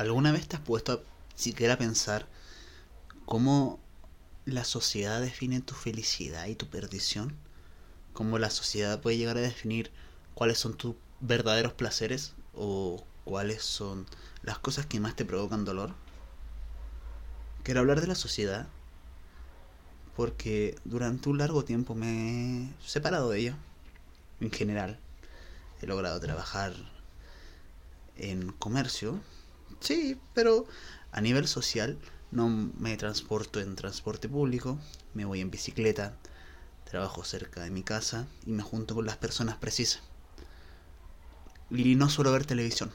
¿Alguna vez te has puesto a siquiera pensar cómo la sociedad define tu felicidad y tu perdición? ¿Cómo la sociedad puede llegar a definir cuáles son tus verdaderos placeres o cuáles son las cosas que más te provocan dolor? Quiero hablar de la sociedad porque durante un largo tiempo me he separado de ella. En general, he logrado trabajar en comercio, sí, pero a nivel social no me transporto en transporte público, me voy en bicicleta, trabajo cerca de mi casa y me junto con las personas precisas. Y no suelo ver televisión.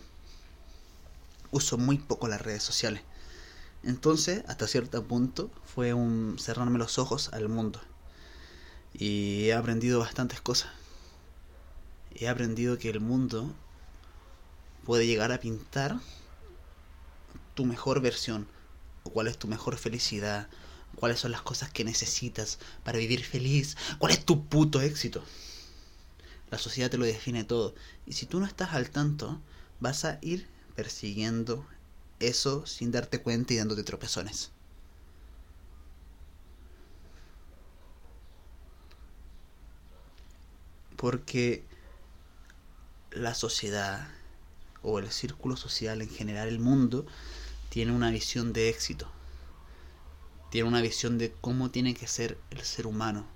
Uso muy poco las redes sociales. Entonces, hasta cierto punto, fue un cerrarme los ojos al mundo. Y he aprendido bastantes cosas. He aprendido que el mundo puede llegar a pintar tu mejor versión, o cuál es tu mejor felicidad, cuáles son las cosas que necesitas para vivir feliz, cuál es tu puto éxito. La sociedad te lo define todo. Y si tú no estás al tanto, vas a ir persiguiendo eso sin darte cuenta y dándote tropezones. Porque la sociedad o el círculo social en general, el mundo, tiene una visión de éxito. Tiene una visión de cómo tiene que ser el ser humano,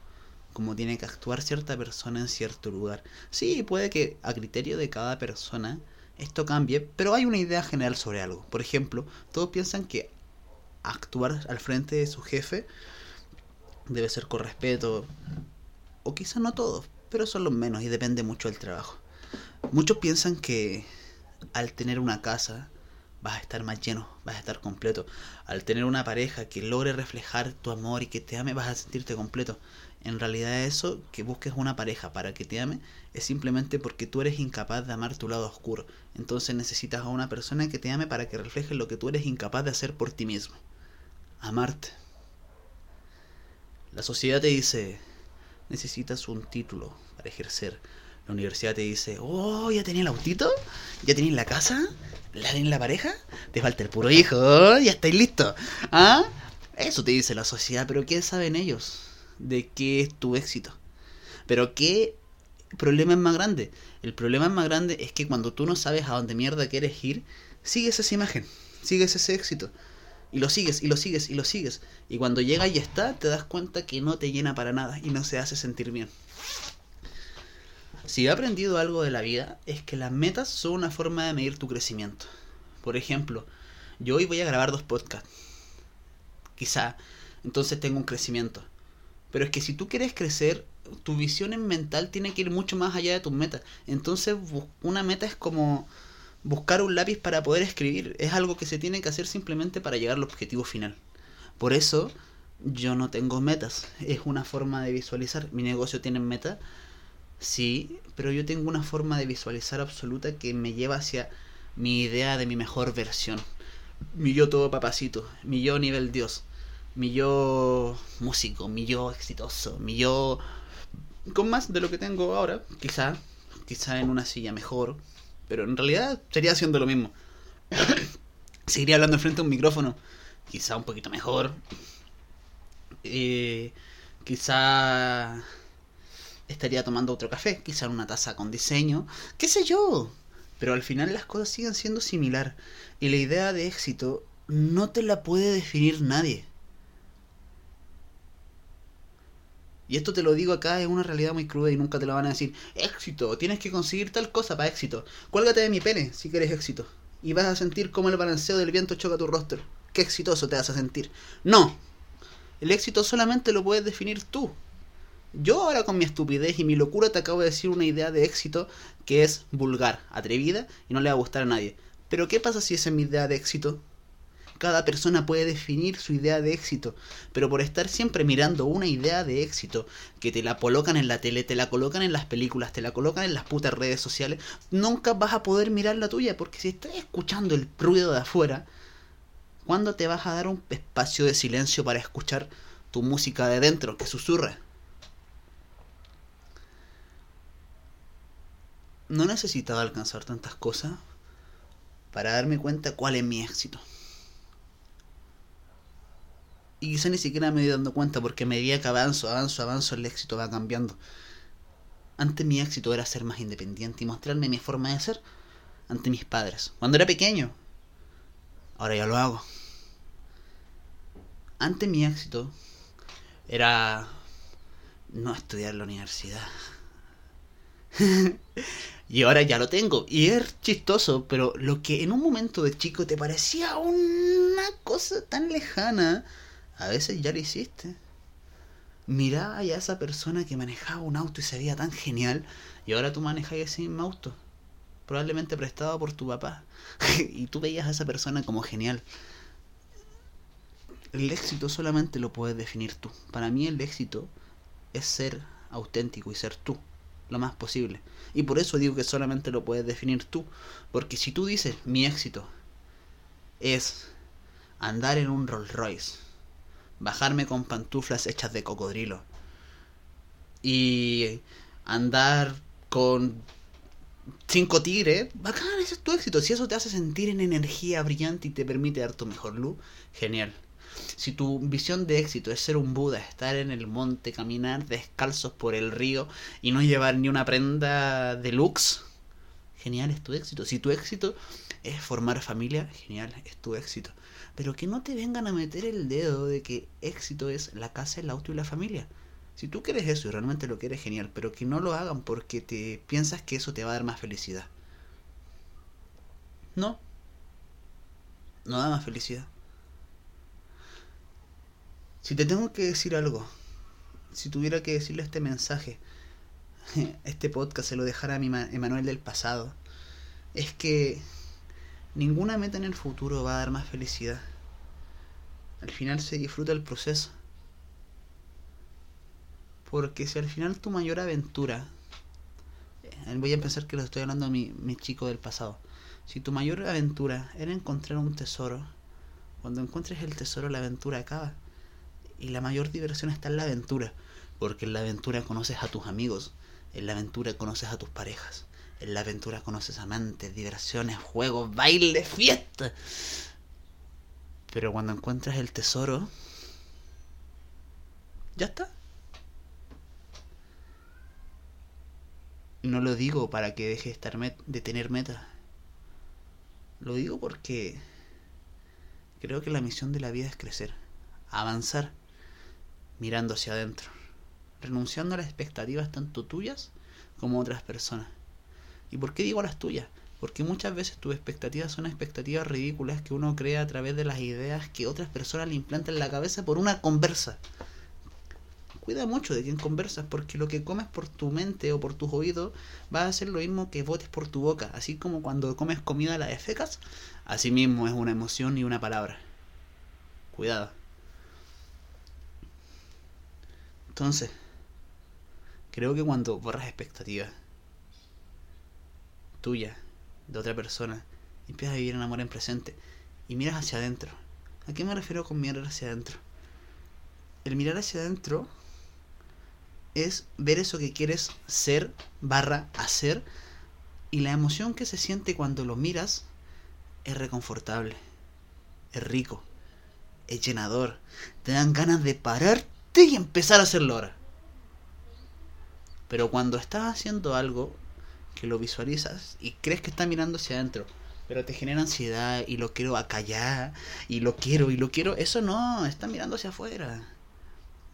cómo tiene que actuar cierta persona en cierto lugar. Sí, puede que a criterio de cada persona esto cambie, pero hay una idea general sobre algo. Por ejemplo, todos piensan que actuar al frente de su jefe debe ser con respeto, o quizá no todos, pero son los menos y depende mucho del trabajo. Muchos piensan que al tener una casa vas a estar más lleno, vas a estar completo. Al tener una pareja que logre reflejar tu amor y que te ame, vas a sentirte completo. En realidad eso, que busques una pareja para que te ame, es simplemente porque tú eres incapaz de amar tu lado oscuro. Entonces necesitas a una persona que te ame para que refleje lo que tú eres incapaz de hacer por ti mismo. Amarte. La sociedad te dice, necesitas un título para ejercer. La universidad te dice, oh, ya tenés el autito, ya tenés la casa, la la pareja, te falta el puro hijo, ya estáis listos. ¿Ah? Eso te dice la sociedad, pero ¿qué saben ellos? de qué es tu éxito. Pero ¿qué problema es más grande? El problema más grande es que cuando tú no sabes a dónde mierda quieres ir, sigues esa imagen, sigues ese éxito. Y lo sigues, y lo sigues, y lo sigues. Y cuando llega y está, te das cuenta que no te llena para nada y no se hace sentir bien. Si he aprendido algo de la vida, es que las metas son una forma de medir tu crecimiento. Por ejemplo, yo hoy voy a grabar dos podcasts. Quizá, entonces tengo un crecimiento. Pero es que si tú quieres crecer, tu visión en mental tiene que ir mucho más allá de tus metas. Entonces, una meta es como buscar un lápiz para poder escribir. Es algo que se tiene que hacer simplemente para llegar al objetivo final. Por eso, yo no tengo metas. Es una forma de visualizar. Mi negocio tiene metas. Sí, pero yo tengo una forma de visualizar absoluta que me lleva hacia mi idea de mi mejor versión. Mi yo todo papacito. Mi yo nivel Dios mi yo músico, mi yo exitoso, mi yo con más de lo que tengo ahora, quizá, quizá en una silla mejor, pero en realidad sería haciendo lo mismo. Seguiría hablando frente a un micrófono, quizá un poquito mejor. Eh, quizá estaría tomando otro café, quizá una taza con diseño, qué sé yo. Pero al final las cosas siguen siendo similar y la idea de éxito no te la puede definir nadie. Y esto te lo digo acá, es una realidad muy cruda y nunca te lo van a decir. Éxito, tienes que conseguir tal cosa para éxito. Cuélgate de mi pene si quieres éxito. Y vas a sentir cómo el balanceo del viento choca tu rostro. Qué exitoso te vas a sentir. No. El éxito solamente lo puedes definir tú. Yo ahora con mi estupidez y mi locura te acabo de decir una idea de éxito que es vulgar, atrevida y no le va a gustar a nadie. Pero ¿qué pasa si esa es mi idea de éxito? Cada persona puede definir su idea de éxito, pero por estar siempre mirando una idea de éxito que te la colocan en la tele, te la colocan en las películas, te la colocan en las putas redes sociales, nunca vas a poder mirar la tuya, porque si estás escuchando el ruido de afuera, ¿cuándo te vas a dar un espacio de silencio para escuchar tu música de dentro que susurra? No necesitaba alcanzar tantas cosas para darme cuenta cuál es mi éxito. Y quizá ni siquiera me voy dando cuenta porque a medida que avanzo, avanzo, avanzo, el éxito va cambiando. Antes mi éxito era ser más independiente y mostrarme mi forma de ser ante mis padres. Cuando era pequeño. Ahora ya lo hago. Antes mi éxito era no estudiar la universidad. y ahora ya lo tengo. Y es chistoso, pero lo que en un momento de chico te parecía una cosa tan lejana, a veces ya lo hiciste. Miraba a esa persona que manejaba un auto y se veía tan genial, y ahora tú manejas ese mismo auto, probablemente prestado por tu papá, y tú veías a esa persona como genial. El éxito solamente lo puedes definir tú. Para mí el éxito es ser auténtico y ser tú lo más posible. Y por eso digo que solamente lo puedes definir tú. Porque si tú dices mi éxito es andar en un Rolls Royce, bajarme con pantuflas hechas de cocodrilo y andar con cinco tigres, bacán, ese es tu éxito. Si eso te hace sentir en energía brillante y te permite dar tu mejor luz, genial. Si tu visión de éxito es ser un Buda, estar en el monte, caminar descalzos por el río y no llevar ni una prenda de lux, genial es tu éxito. Si tu éxito es formar familia, genial es tu éxito. Pero que no te vengan a meter el dedo de que éxito es la casa, el auto y la familia. Si tú quieres eso y realmente lo quieres, genial, pero que no lo hagan porque te piensas que eso te va a dar más felicidad. No. No da más felicidad. Si te tengo que decir algo, si tuviera que decirle este mensaje, este podcast se lo dejara a mi Emanuel del pasado, es que ninguna meta en el futuro va a dar más felicidad. Al final se disfruta el proceso. Porque si al final tu mayor aventura, eh, voy a pensar que lo estoy hablando a mi, mi chico del pasado, si tu mayor aventura era encontrar un tesoro, cuando encuentres el tesoro la aventura acaba. Y la mayor diversión está en la aventura, porque en la aventura conoces a tus amigos, en la aventura conoces a tus parejas, en la aventura conoces amantes, diversiones, juegos, bailes, fiesta. Pero cuando encuentras el tesoro, ya está. No lo digo para que deje de, estar de tener meta. Lo digo porque creo que la misión de la vida es crecer, avanzar mirando hacia adentro, renunciando a las expectativas tanto tuyas como otras personas. ¿Y por qué digo las tuyas? Porque muchas veces tus expectativas son expectativas ridículas que uno crea a través de las ideas que otras personas le implantan en la cabeza por una conversa. Cuida mucho de quién conversas, porque lo que comes por tu mente o por tus oídos va a ser lo mismo que votes por tu boca. Así como cuando comes comida la de fecas, así mismo es una emoción y una palabra. Cuidado. Entonces, creo que cuando borras expectativas tuya, de otra persona, empiezas a vivir en amor en presente y miras hacia adentro. ¿A qué me refiero con mirar hacia adentro? El mirar hacia adentro es ver eso que quieres ser barra hacer y la emoción que se siente cuando lo miras es reconfortable, es rico, es llenador, te dan ganas de parar y empezar a hacerlo ahora. Pero cuando estás haciendo algo que lo visualizas y crees que está mirando hacia adentro, pero te genera ansiedad y lo quiero acallar y lo quiero y lo quiero, eso no, está mirando hacia afuera.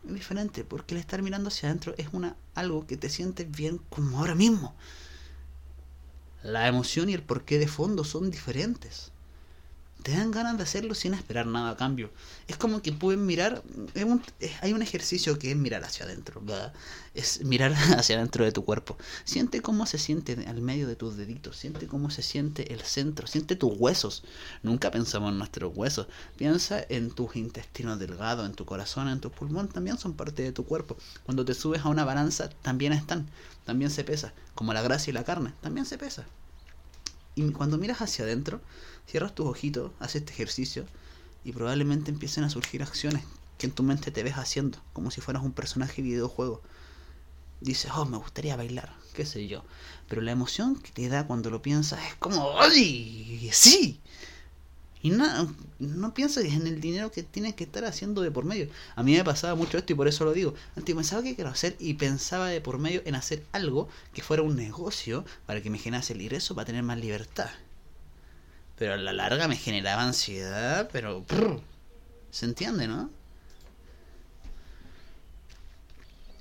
Es diferente, porque el estar mirando hacia adentro es una algo que te sientes bien como ahora mismo. La emoción y el porqué de fondo son diferentes te dan ganas de hacerlo sin esperar nada a cambio. Es como que pueden mirar, hay un ejercicio que es mirar hacia adentro, es mirar hacia adentro de tu cuerpo. Siente cómo se siente al medio de tus deditos, siente cómo se siente el centro, siente tus huesos. Nunca pensamos en nuestros huesos, piensa en tus intestinos delgados, en tu corazón, en tu pulmón, también son parte de tu cuerpo. Cuando te subes a una balanza, también están, también se pesa, como la grasa y la carne, también se pesa. Y cuando miras hacia adentro, cierras tus ojitos, haces este ejercicio y probablemente empiecen a surgir acciones que en tu mente te ves haciendo, como si fueras un personaje de videojuego. dices, oh, me gustaría bailar, qué sé yo. Pero la emoción que te da cuando lo piensas es como, ¡ay! ¡Sí! Y no, no piensas en el dinero que tienes que estar haciendo de por medio. A mí me pasaba mucho esto y por eso lo digo. Antes pensaba que quiero hacer y pensaba de por medio en hacer algo que fuera un negocio para que me generase el ingreso para tener más libertad. Pero a la larga me generaba ansiedad, pero... ¿Se entiende, no?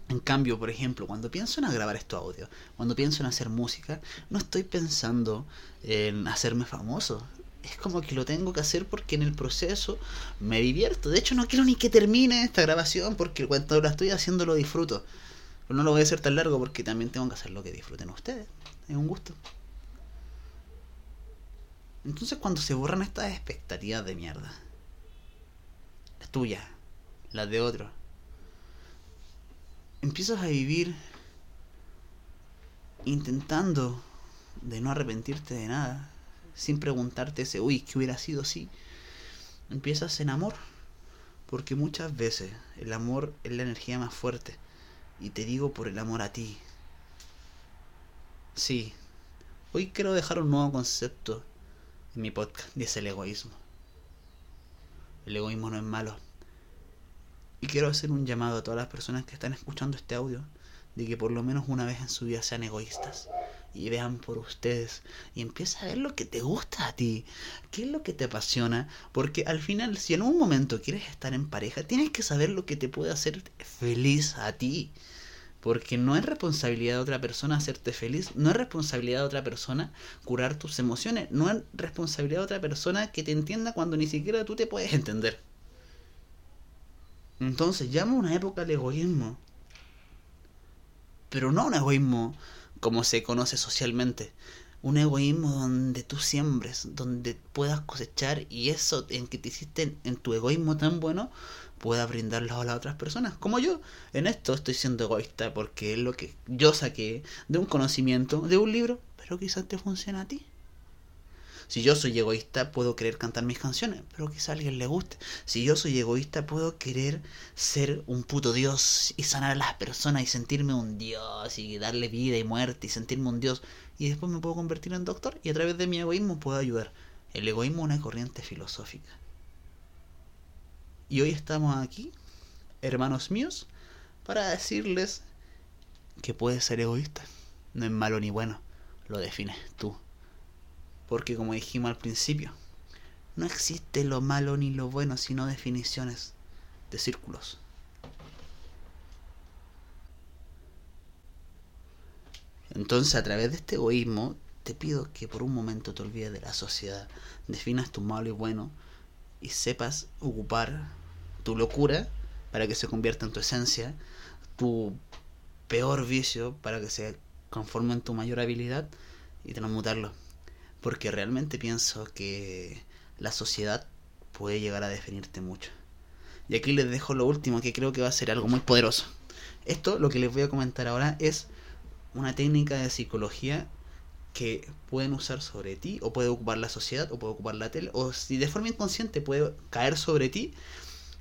En cambio, por ejemplo, cuando pienso en grabar esto audio, cuando pienso en hacer música, no estoy pensando en hacerme famoso. Es como que lo tengo que hacer porque en el proceso me divierto. De hecho, no quiero ni que termine esta grabación porque cuando la estoy haciendo lo disfruto. Pero no lo voy a hacer tan largo porque también tengo que hacer lo que disfruten ustedes. Es un gusto. Entonces cuando se borran estas expectativas de mierda, las tuyas, las de otro, empiezas a vivir intentando de no arrepentirte de nada, sin preguntarte ese, uy, ¿qué hubiera sido así? Empiezas en amor, porque muchas veces el amor es la energía más fuerte, y te digo por el amor a ti. Sí, hoy quiero dejar un nuevo concepto en mi podcast, es el egoísmo. El egoísmo no es malo. Y quiero hacer un llamado a todas las personas que están escuchando este audio de que por lo menos una vez en su vida sean egoístas y vean por ustedes y empieza a ver lo que te gusta a ti, qué es lo que te apasiona, porque al final si en un momento quieres estar en pareja, tienes que saber lo que te puede hacer feliz a ti. Porque no es responsabilidad de otra persona hacerte feliz, no es responsabilidad de otra persona curar tus emociones, no es responsabilidad de otra persona que te entienda cuando ni siquiera tú te puedes entender. Entonces llama una época al egoísmo. Pero no un egoísmo como se conoce socialmente. Un egoísmo donde tú siembres, donde puedas cosechar y eso en que te hiciste en tu egoísmo tan bueno pueda brindarlo a las otras personas. Como yo, en esto estoy siendo egoísta porque es lo que yo saqué de un conocimiento, de un libro, pero quizás te funcione a ti. Si yo soy egoísta, puedo querer cantar mis canciones, pero quizás a alguien le guste. Si yo soy egoísta, puedo querer ser un puto dios y sanar a las personas y sentirme un dios y darle vida y muerte y sentirme un dios. Y después me puedo convertir en doctor y a través de mi egoísmo puedo ayudar. El egoísmo es una corriente filosófica. Y hoy estamos aquí, hermanos míos, para decirles que puedes ser egoísta. No es malo ni bueno, lo defines tú. Porque como dijimos al principio, no existe lo malo ni lo bueno, sino definiciones de círculos. Entonces, a través de este egoísmo, te pido que por un momento te olvides de la sociedad, definas tu malo y bueno, y sepas ocupar tu locura para que se convierta en tu esencia, tu peor vicio para que se conforme en tu mayor habilidad y transmutarlo. Porque realmente pienso que la sociedad puede llegar a definirte mucho. Y aquí les dejo lo último que creo que va a ser algo muy poderoso. Esto, lo que les voy a comentar ahora, es una técnica de psicología que pueden usar sobre ti, o puede ocupar la sociedad, o puede ocupar la tele, o si de forma inconsciente puede caer sobre ti,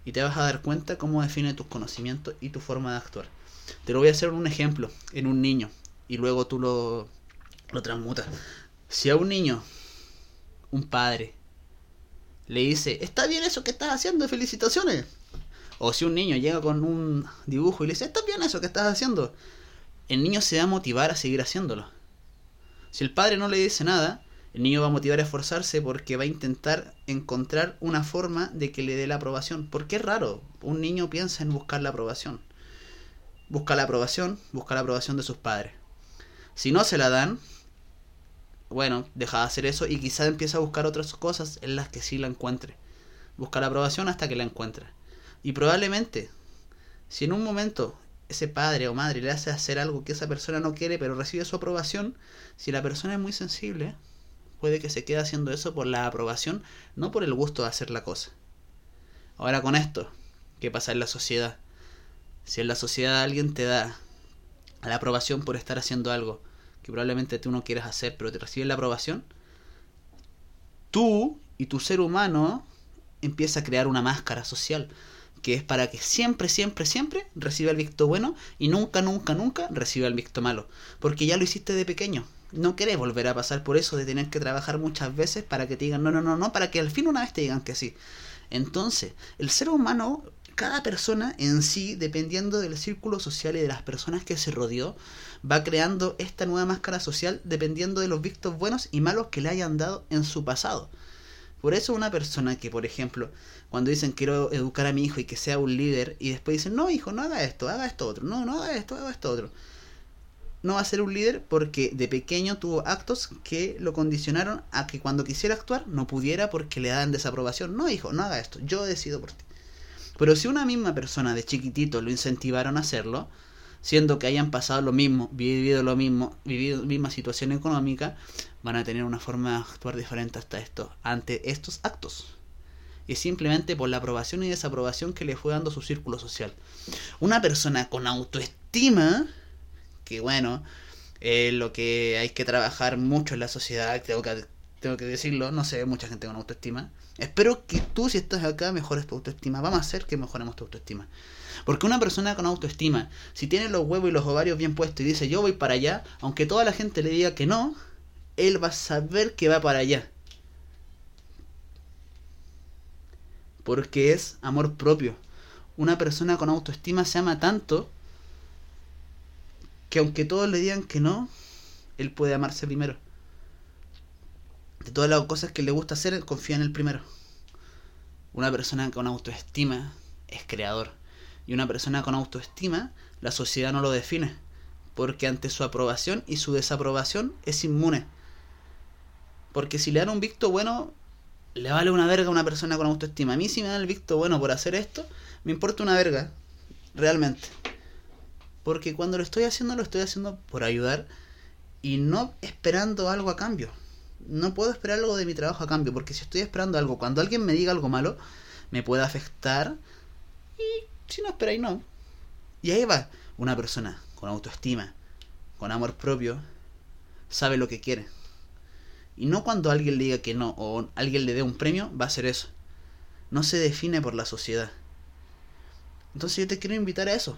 y te vas a dar cuenta cómo define tus conocimientos y tu forma de actuar. Te lo voy a hacer un ejemplo, en un niño, y luego tú lo, lo transmutas. Si a un niño, un padre, le dice, está bien eso que estás haciendo, felicitaciones. O si un niño llega con un dibujo y le dice, está bien eso que estás haciendo, el niño se va a motivar a seguir haciéndolo. Si el padre no le dice nada, el niño va a motivar a esforzarse porque va a intentar encontrar una forma de que le dé la aprobación. Porque es raro, un niño piensa en buscar la aprobación. Busca la aprobación, busca la aprobación de sus padres. Si no se la dan, bueno, deja de hacer eso y quizás empieza a buscar otras cosas en las que sí la encuentre. Busca la aprobación hasta que la encuentre. Y probablemente, si en un momento ese padre o madre le hace hacer algo que esa persona no quiere, pero recibe su aprobación, si la persona es muy sensible, puede que se quede haciendo eso por la aprobación, no por el gusto de hacer la cosa. Ahora con esto, ¿qué pasa en la sociedad? Si en la sociedad alguien te da la aprobación por estar haciendo algo que probablemente tú no quieras hacer, pero te recibe la aprobación, tú y tu ser humano empieza a crear una máscara social. que es para que siempre, siempre, siempre reciba el visto bueno y nunca, nunca, nunca reciba el visto malo. Porque ya lo hiciste de pequeño. No querés volver a pasar por eso de tener que trabajar muchas veces para que te digan no, no, no, no, para que al fin una vez te digan que sí. Entonces, el ser humano, cada persona en sí, dependiendo del círculo social y de las personas que se rodeó, va creando esta nueva máscara social dependiendo de los vistos buenos y malos que le hayan dado en su pasado. Por eso una persona que, por ejemplo, cuando dicen quiero educar a mi hijo y que sea un líder, y después dicen, no, hijo, no haga esto, haga esto otro, no, no haga esto, haga esto otro. No va a ser un líder porque de pequeño tuvo actos que lo condicionaron a que cuando quisiera actuar no pudiera porque le dan desaprobación. No, hijo, no haga esto, yo decido por ti. Pero si una misma persona de chiquitito lo incentivaron a hacerlo, siendo que hayan pasado lo mismo, vivido lo mismo, vivido misma situación económica, van a tener una forma de actuar diferente hasta esto, ante estos actos. Y simplemente por la aprobación y desaprobación que le fue dando su círculo social. Una persona con autoestima, que bueno, es lo que hay que trabajar mucho en la sociedad, tengo que, tengo que decirlo, no sé, mucha gente con autoestima. Espero que tú, si estás acá, mejores tu autoestima. Vamos a hacer que mejoremos tu autoestima. Porque una persona con autoestima, si tiene los huevos y los ovarios bien puestos y dice yo voy para allá, aunque toda la gente le diga que no, él va a saber que va para allá. Porque es amor propio. Una persona con autoestima se ama tanto que aunque todos le digan que no, él puede amarse primero. De todas las cosas que le gusta hacer, confía en el primero. Una persona con autoestima es creador. Y una persona con autoestima, la sociedad no lo define. Porque ante su aprobación y su desaprobación es inmune. Porque si le dan un visto bueno, le vale una verga a una persona con autoestima. A mí si me dan el visto bueno por hacer esto, me importa una verga. Realmente. Porque cuando lo estoy haciendo, lo estoy haciendo por ayudar y no esperando algo a cambio. No puedo esperar algo de mi trabajo a cambio, porque si estoy esperando algo, cuando alguien me diga algo malo, me puede afectar. Y si no esperáis, no. Y ahí va una persona con autoestima, con amor propio, sabe lo que quiere y no cuando alguien le diga que no o alguien le dé un premio, va a ser eso. No se define por la sociedad. Entonces yo te quiero invitar a eso.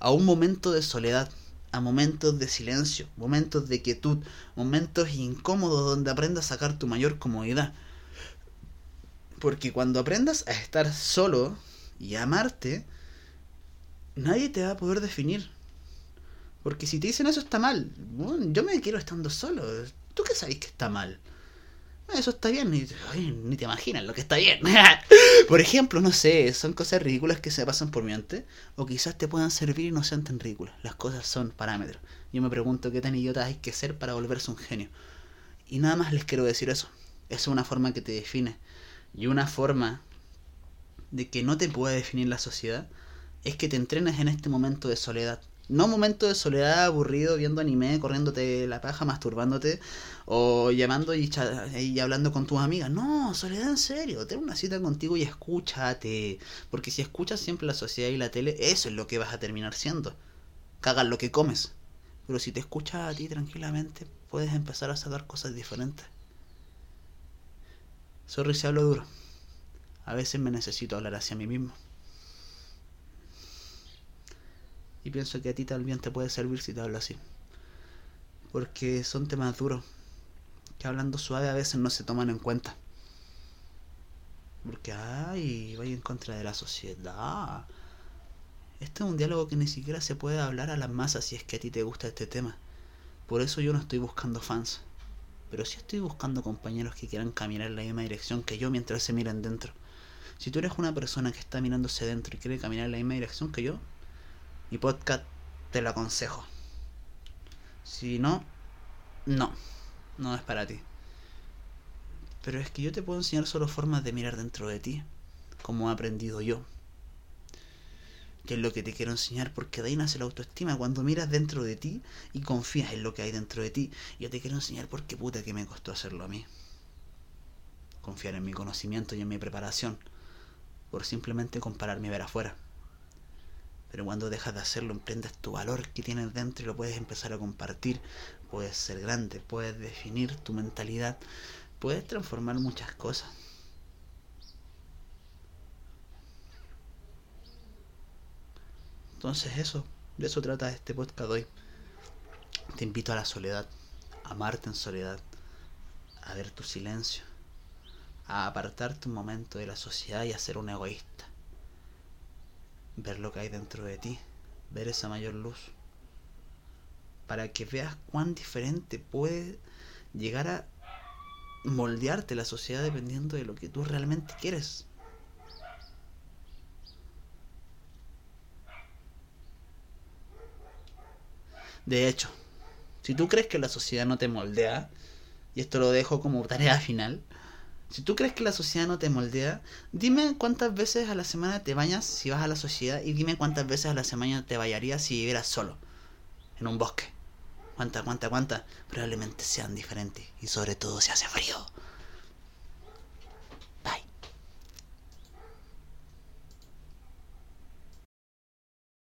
A un momento de soledad, a momentos de silencio, momentos de quietud, momentos incómodos donde aprendas a sacar tu mayor comodidad. Porque cuando aprendas a estar solo y a amarte, nadie te va a poder definir. Porque si te dicen eso está mal, yo me quiero estando solo. ¿Tú qué sabes que está mal? Eso está bien, ni, ni te imaginas lo que está bien. por ejemplo, no sé, son cosas ridículas que se pasan por mi mente, o quizás te puedan servir y no sean tan ridículas. Las cosas son parámetros. Yo me pregunto qué tan idiota hay que ser para volverse un genio. Y nada más les quiero decir eso. Es una forma que te define. Y una forma de que no te pueda definir la sociedad es que te entrenes en este momento de soledad. No momento de soledad aburrido viendo anime, corriéndote la paja, masturbándote o llamando y, y, hablando con tus amigas. No, soledad en serio. Ten una cita contigo y escúchate. Porque si escuchas siempre la sociedad y la tele, eso es lo que vas a terminar siendo. Cagas lo que comes. Pero si te escuchas a ti tranquilamente, puedes empezar a sacar cosas diferentes. Sorry hablo duro. A veces me necesito hablar hacia mí mismo. Y pienso que a ti también te puede servir si te hablo así. Porque son temas duros que hablando suave a veces no se toman en cuenta. Porque, ay, voy en contra de la sociedad. Este es un diálogo que ni siquiera se puede hablar a las masas si es que a ti te gusta este tema. Por eso yo no estoy buscando fans. Pero sí estoy buscando compañeros que quieran caminar en la misma dirección que yo mientras se miran dentro. Si tú eres una persona que está mirándose dentro y quiere caminar en la misma dirección que yo, mi podcast te lo aconsejo. Si no, no, no es para ti. Pero es que yo te puedo enseñar solo formas de mirar dentro de ti, como he aprendido yo. Que es lo que te quiero enseñar, porque de ahí nace la autoestima. Cuando miras dentro de ti y confías en lo que hay dentro de ti, yo te quiero enseñar porque puta que me costó hacerlo a mí. Confiar en mi conocimiento y en mi preparación, por simplemente compararme y ver afuera. Pero cuando dejas de hacerlo, emprendes tu valor que tienes dentro y lo puedes empezar a compartir. Puedes ser grande, puedes definir tu mentalidad, puedes transformar muchas cosas. Entonces eso, de eso trata este podcast hoy. Te invito a la soledad, a amarte en soledad, a ver tu silencio, a apartarte un momento de la sociedad y a ser un egoísta. Ver lo que hay dentro de ti, ver esa mayor luz, para que veas cuán diferente puede llegar a moldearte la sociedad dependiendo de lo que tú realmente quieres. De hecho, si tú crees que la sociedad no te moldea, y esto lo dejo como tarea final, si tú crees que la sociedad no te moldea, dime cuántas veces a la semana te bañas si vas a la sociedad y dime cuántas veces a la semana te bañarías si vivieras solo, en un bosque. Cuántas, cuántas, cuántas, probablemente sean diferentes y sobre todo si hace frío.